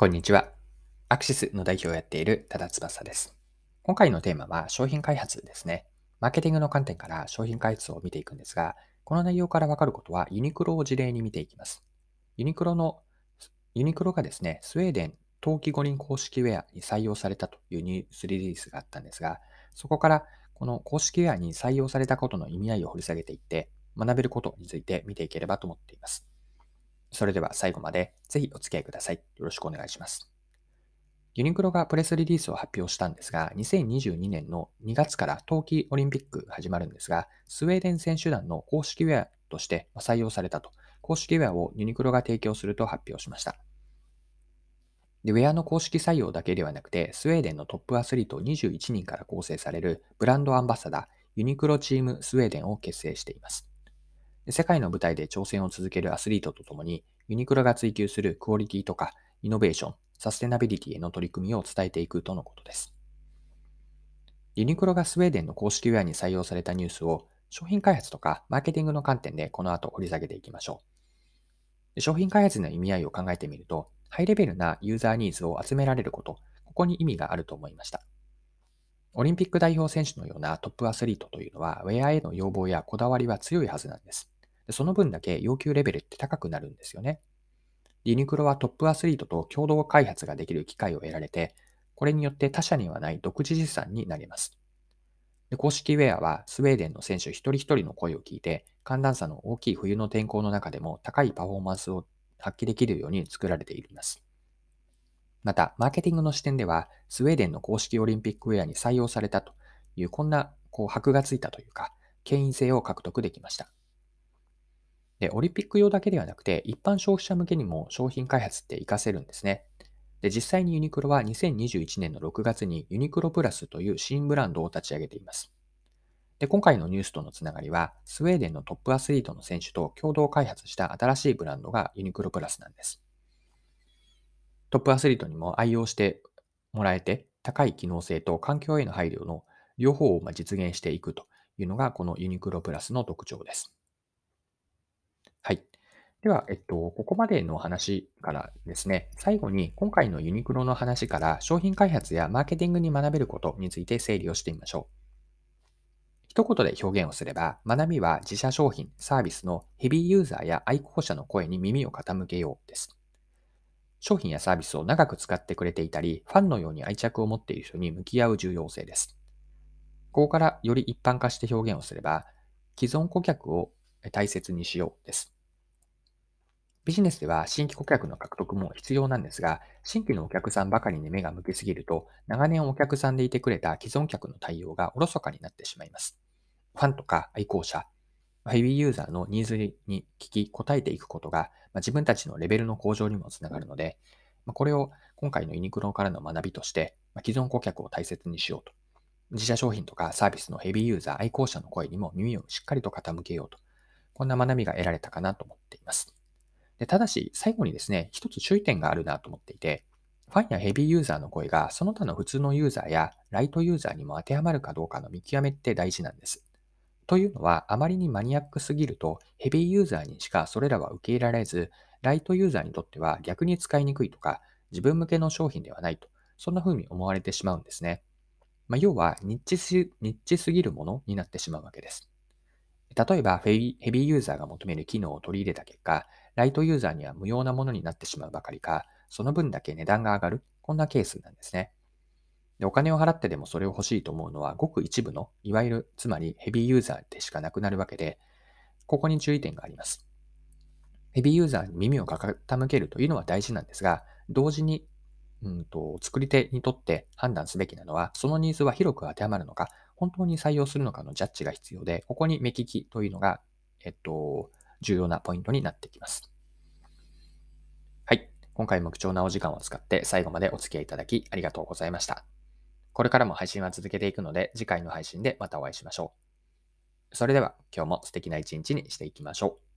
こんにちは。アクシスの代表をやっている多田翼です。今回のテーマは商品開発ですね。マーケティングの観点から商品開発を見ていくんですが、この内容からわかることはユニクロを事例に見ていきます。ユニクロの、ユニクロがですね、スウェーデン冬季五輪公式ウェアに採用されたというニュースリリースがあったんですが、そこからこの公式ウェアに採用されたことの意味合いを掘り下げていって、学べることについて見ていければと思っています。それでは最後までぜひお付き合いください。よろしくお願いします。ユニクロがプレスリリースを発表したんですが、2022年の2月から冬季オリンピック始まるんですが、スウェーデン選手団の公式ウェアとして採用されたと、公式ウェアをユニクロが提供すると発表しました。でウェアの公式採用だけではなくて、スウェーデンのトップアスリート21人から構成されるブランドアンバサダー、ユニクロチームスウェーデンを結成しています。世界の舞台で挑戦を続けるアスリートとともに、ユニクロが追求するクオリティとかイノベーション、サステナビリティへの取り組みを伝えていくとのことです。ユニクロがスウェーデンの公式ウェアに採用されたニュースを商品開発とかマーケティングの観点でこの後掘り下げていきましょう。商品開発の意味合いを考えてみると、ハイレベルなユーザーニーズを集められること、ここに意味があると思いました。オリンピック代表選手のようなトップアスリートというのは、ウェアへの要望やこだわりは強いはずなんです。その分だけ要求レベルって高くなるんですよね。ユニクロはトップアスリートと共同開発ができる機会を得られて、これによって他社にはない独自資産になります。で公式ウェアはスウェーデンの選手一人一人の声を聞いて、寒暖差の大きい冬の天候の中でも高いパフォーマンスを発揮できるように作られています。また、マーケティングの視点では、スウェーデンの公式オリンピックウェアに採用されたという、こんなこう箔がついたというか、権威性を獲得できました。で、オリンピック用だけではなくて、一般消費者向けにも商品開発って活かせるんですね。で、実際にユニクロは2021年の6月にユニクロプラスという新ブランドを立ち上げています。で、今回のニュースとのつながりは、スウェーデンのトップアスリートの選手と共同開発した新しいブランドがユニクロプラスなんです。トップアスリートにも愛用してもらえて、高い機能性と環境への配慮の両方を実現していくというのが、このユニクロプラスの特徴です。はい。では、えっと、ここまでの話からですね、最後に今回のユニクロの話から商品開発やマーケティングに学べることについて整理をしてみましょう。一言で表現をすれば、学びは自社商品、サービスのヘビーユーザーや愛好者の声に耳を傾けようです。商品やサービスを長く使ってくれていたり、ファンのように愛着を持っている人に向き合う重要性です。ここからより一般化して表現をすれば、既存顧客を大切にしようです。ビジネスでは新規顧客の獲得も必要なんですが、新規のお客さんばかりに目が向きすぎると、長年お客さんでいてくれた既存客の対応がおろそかになってしまいます。ファンとか愛好者、ヘビーユーザーのニーズに聞き答えていくことが、ま自分たちのレベルの向上にもつながるので、まこれを今回のユニクロからの学びとして、ま既存顧客を大切にしようと。自社商品とかサービスのヘビーユーザー、愛好者の声にも耳をしっかりと傾けようと。こんな学びが得られたかなと思っています。でただし、最後にですね、一つ注意点があるなと思っていて、ファンやヘビーユーザーの声がその他の普通のユーザーやライトユーザーにも当てはまるかどうかの見極めって大事なんです。というのは、あまりにマニアックすぎると、ヘビーユーザーにしかそれらは受け入れられず、ライトユーザーにとっては逆に使いにくいとか、自分向けの商品ではないと、そんな風に思われてしまうんですね。まあ、要はニッチす、ニッチすぎるものになってしまうわけです。例えばヘビーユーザーが求める機能を取り入れた結果、ライトユーザーには無用なものになってしまうばかりか、その分だけ値段が上がる、こんなケースなんですね。でお金を払ってでもそれを欲しいと思うのは、ごく一部の、いわゆる、つまりヘビーユーザーでしかなくなるわけで、ここに注意点があります。ヘビーユーザーに耳を傾けるというのは大事なんですが、同時に、うんと、作り手にとって判断すべきなのは、そのニーズは広く当てはまるのか、本当に採用するのかのジャッジが必要で、ここに目利きというのが、えっと、重要なポイントになってきます。はい。今回も貴重なお時間を使って最後までお付き合いいただきありがとうございました。これからも配信は続けていくので、次回の配信でまたお会いしましょう。それでは今日も素敵な一日にしていきましょう。